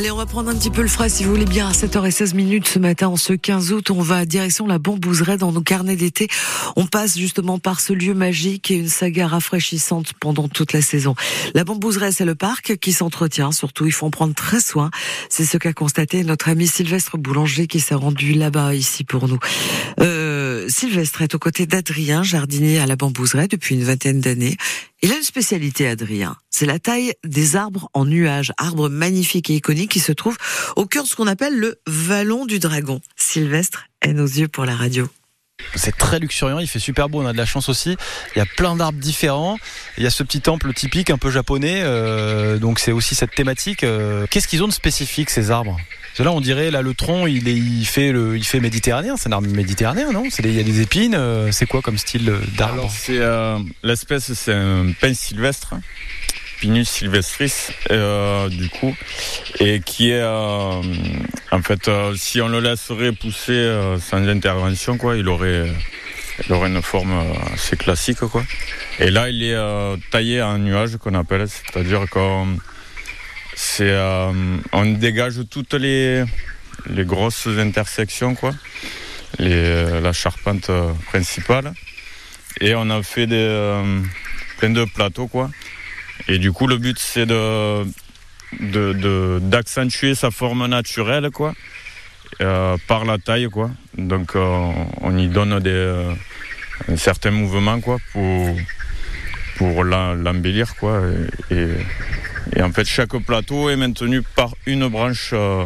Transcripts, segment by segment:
Allez, on va prendre un petit peu le frais si vous voulez bien. À 7h16 minutes ce matin, en ce 15 août, on va direction la Bambouseraie dans nos carnets d'été. On passe justement par ce lieu magique et une saga rafraîchissante pendant toute la saison. La Bambouseraie, c'est le parc qui s'entretient. Surtout, il faut en prendre très soin. C'est ce qu'a constaté notre ami Sylvestre Boulanger qui s'est rendu là-bas ici pour nous. Euh, Sylvestre est aux côtés d'Adrien, jardinier à la Bambouseraie depuis une vingtaine d'années. Il a une spécialité, Adrien. C'est la taille des arbres en nuages, arbres magnifiques et iconiques qui se trouvent au cœur de ce qu'on appelle le vallon du dragon. Sylvestre est nos yeux pour la radio. C'est très luxuriant, il fait super beau, on a de la chance aussi. Il y a plein d'arbres différents. Il y a ce petit temple typique un peu japonais, euh, donc c'est aussi cette thématique. Euh, Qu'est-ce qu'ils ont de spécifique ces arbres? Là, on dirait là le tronc, il, est, il fait le, il fait méditerranéen. C'est un arbre méditerranéen, non? Il y a des épines. euh, c'est quoi comme style d'arbre? Alors c'est euh, l'espèce c'est un pin sylvestre, Pinus sylvestris euh, du coup, et qui est euh, en fait euh, si on le laisserait pousser euh, sans intervention quoi, il aurait il aurait une forme euh, assez classique quoi. Et là il est euh, taillé en nuage qu'on appelle, c'est-à-dire qu'on c'est euh, on dégage toutes les grosses intersections quoi, euh, la charpente euh, principale et on a fait plein de plateaux quoi. Et du coup le but c'est d'accentuer sa forme naturelle quoi par la taille quoi. Donc on y donne des euh, un certain mouvement quoi pour pour l'embellir quoi. Et en fait chaque plateau est maintenu par une branche euh,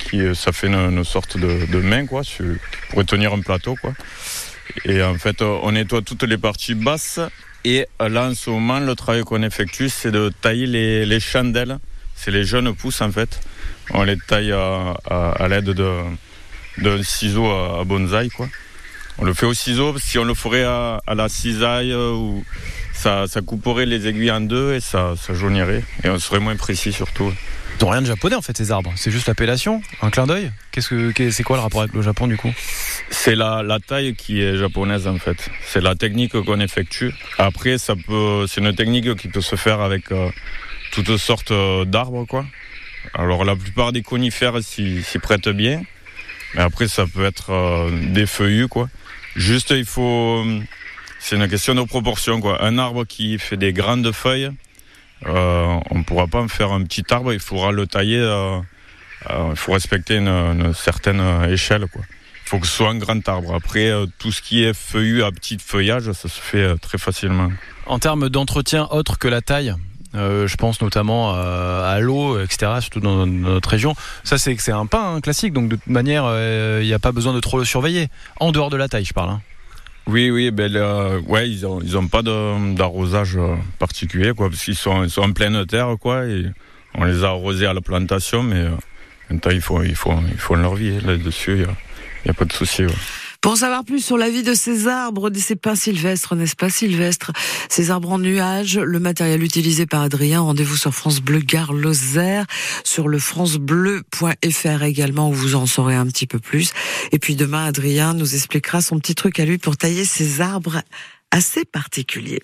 qui ça fait une, sorte de, main quoi sur- qui pourrait tenir un plateau quoi. Et en fait, euh, on nettoie toutes les parties basses. Et euh, là, en ce moment, le travail qu'on effectue, c'est de tailler les, les chandelles. C'est les jeunes pousses, en fait. On les taille à, l'aide de- d'un ciseau à, à bonsaï, quoi. On le fait au ciseau. Si on le ferait à, à la cisaille, euh, ou ça, ça couperait les aiguilles en deux et ça, ça jaunirait. Et on serait moins précis, surtout. Ils ont rien de japonais en fait ces arbres. C'est juste l'appellation, un clin d'œil. Qu'est-ce que c'est quoi le rapport avec le Japon du coup? C'est la, la taille qui est japonaise en fait. C'est la technique qu'on effectue. Après, ça peut, c'est une technique qui peut se faire avec euh, toutes sortes euh, d'arbres quoi. Alors la plupart des conifères s'y s'y prêtent bien, mais après ça peut être euh, des feuillus quoi. Juste il faut, c'est une question de proportion quoi. Un arbre qui fait des grandes feuilles, euh, on ne pourra pas en faire un petit arbre. Il faudra le tailler. euh, euh, il faut respecter une, certaine échelle. Il faut que ce soit un grand arbre. Après, tout ce qui est feuillu à petit feuillage, ça se fait très facilement. En termes d'entretien autre que la taille, je pense notamment à l'eau, etc., surtout dans, dans notre région. Ça, c'est c'est un pain hein, classique, donc de toute manière, il n'y a pas besoin de trop le surveiller. En dehors de la taille, je parle. hein. Oui, oui, ben, ouais, ils ont, ils ont pas d'arrosage euh, particulier, quoi, parce qu'ils sont, ils sont en pleine terre, quoi, et on les a arrosés à la plantation, mais euh, maintenant, il faut, il faut, il faut leur vie là-dessus, il n'y a, a pas de souci. Pour en savoir plus sur la vie de ces arbres, de ces pins sylvestres, n'est-ce pas Sylvestre? Ces arbres en nuages, le matériel utilisé par Adrien, rendez-vous sur France Bleu Gare Lozère, sur le francebleu.fr également où vous en saurez un petit peu plus. Et puis demain, Adrien nous expliquera son petit truc à lui pour tailler ces arbres assez particuliers.